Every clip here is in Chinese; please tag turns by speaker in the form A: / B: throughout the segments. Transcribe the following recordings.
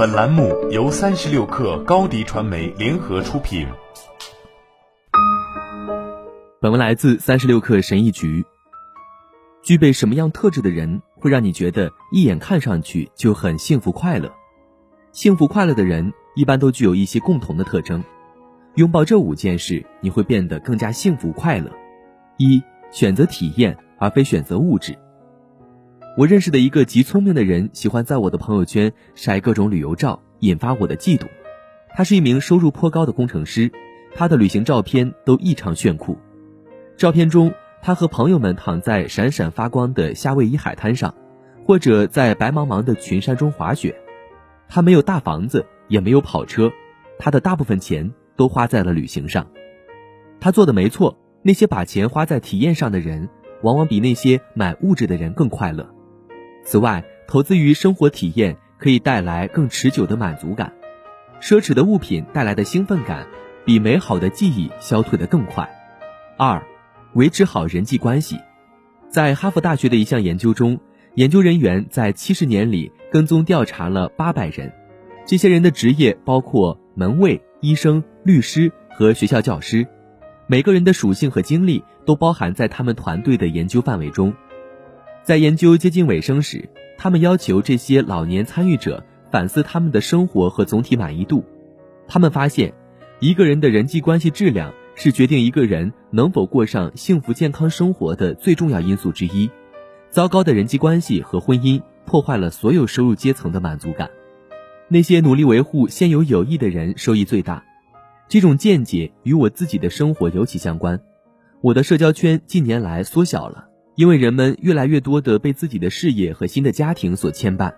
A: 本栏目由三十六氪高低传媒联合出品。
B: 本文来自三十六氪神译局。具备什么样特质的人会让你觉得一眼看上去就很幸福快乐？幸福快乐的人一般都具有一些共同的特征。拥抱这五件事，你会变得更加幸福快乐。一、选择体验而非选择物质。我认识的一个极聪明的人，喜欢在我的朋友圈晒各种旅游照，引发我的嫉妒。他是一名收入颇高的工程师，他的旅行照片都异常炫酷。照片中，他和朋友们躺在闪闪发光的夏威夷海滩上，或者在白茫茫的群山中滑雪。他没有大房子，也没有跑车，他的大部分钱。都花在了旅行上，他做的没错。那些把钱花在体验上的人，往往比那些买物质的人更快乐。此外，投资于生活体验可以带来更持久的满足感。奢侈的物品带来的兴奋感，比美好的记忆消退的更快。二，维持好人际关系。在哈佛大学的一项研究中，研究人员在七十年里跟踪调查了八百人，这些人的职业包括门卫。医生、律师和学校教师，每个人的属性和经历都包含在他们团队的研究范围中。在研究接近尾声时，他们要求这些老年参与者反思他们的生活和总体满意度。他们发现，一个人的人际关系质量是决定一个人能否过上幸福健康生活的最重要因素之一。糟糕的人际关系和婚姻破坏了所有收入阶层的满足感。那些努力维护现有友谊的人收益最大，这种见解与我自己的生活尤其相关。我的社交圈近年来缩小了，因为人们越来越多的被自己的事业和新的家庭所牵绊。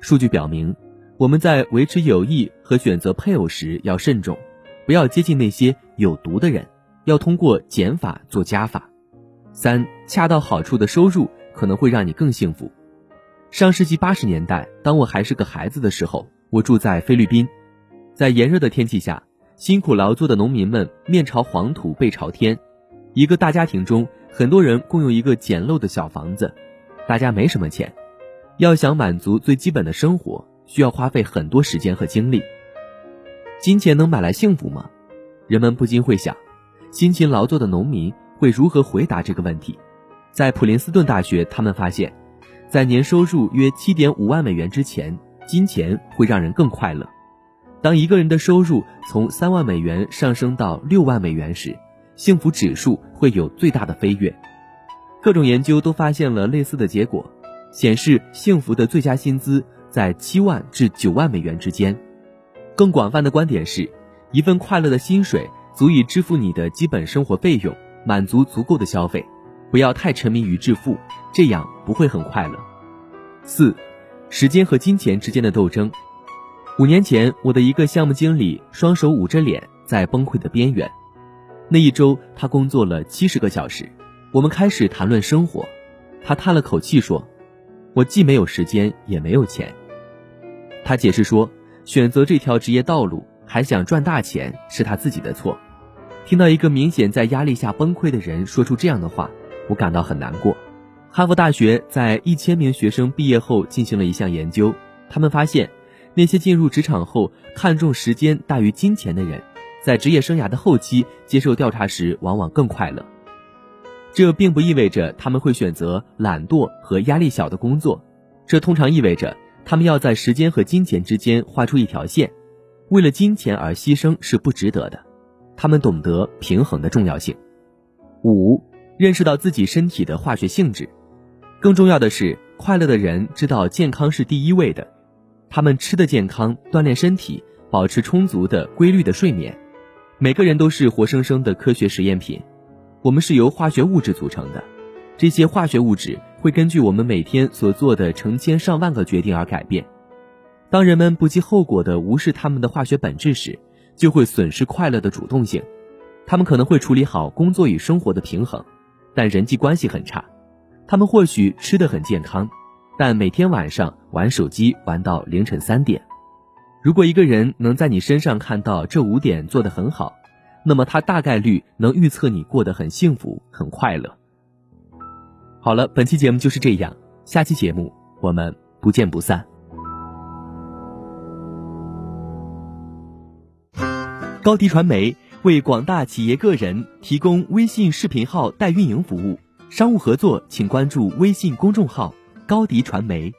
B: 数据表明，我们在维持友谊和选择配偶时要慎重，不要接近那些有毒的人，要通过减法做加法。三，恰到好处的收入可能会让你更幸福。上世纪八十年代，当我还是个孩子的时候。我住在菲律宾，在炎热的天气下，辛苦劳作的农民们面朝黄土背朝天。一个大家庭中，很多人共用一个简陋的小房子，大家没什么钱，要想满足最基本的生活，需要花费很多时间和精力。金钱能买来幸福吗？人们不禁会想，辛勤劳作的农民会如何回答这个问题？在普林斯顿大学，他们发现，在年收入约七点五万美元之前。金钱会让人更快乐。当一个人的收入从三万美元上升到六万美元时，幸福指数会有最大的飞跃。各种研究都发现了类似的结果，显示幸福的最佳薪资在七万至九万美元之间。更广泛的观点是，一份快乐的薪水足以支付你的基本生活费用，满足足够的消费。不要太沉迷于致富，这样不会很快乐。四。时间和金钱之间的斗争。五年前，我的一个项目经理双手捂着脸，在崩溃的边缘。那一周，他工作了七十个小时。我们开始谈论生活，他叹了口气说：“我既没有时间，也没有钱。”他解释说：“选择这条职业道路，还想赚大钱，是他自己的错。”听到一个明显在压力下崩溃的人说出这样的话，我感到很难过。哈佛大学在一千名学生毕业后进行了一项研究，他们发现，那些进入职场后看重时间大于金钱的人，在职业生涯的后期接受调查时往往更快乐。这并不意味着他们会选择懒惰和压力小的工作，这通常意味着他们要在时间和金钱之间画出一条线，为了金钱而牺牲是不值得的。他们懂得平衡的重要性。五，认识到自己身体的化学性质。更重要的是，快乐的人知道健康是第一位的，他们吃的健康，锻炼身体，保持充足的、规律的睡眠。每个人都是活生生的科学实验品，我们是由化学物质组成的，这些化学物质会根据我们每天所做的成千上万个决定而改变。当人们不计后果地无视他们的化学本质时，就会损失快乐的主动性。他们可能会处理好工作与生活的平衡，但人际关系很差。他们或许吃得很健康，但每天晚上玩手机玩到凌晨三点。如果一个人能在你身上看到这五点做得很好那么他大概率能预测你过得很幸福很快乐。好了本期节目就是这样下期节目我们不见不散。高迪传媒为广大企业个人提供微信视频号代运营服务商务合作请关注微信公众号高迪传媒。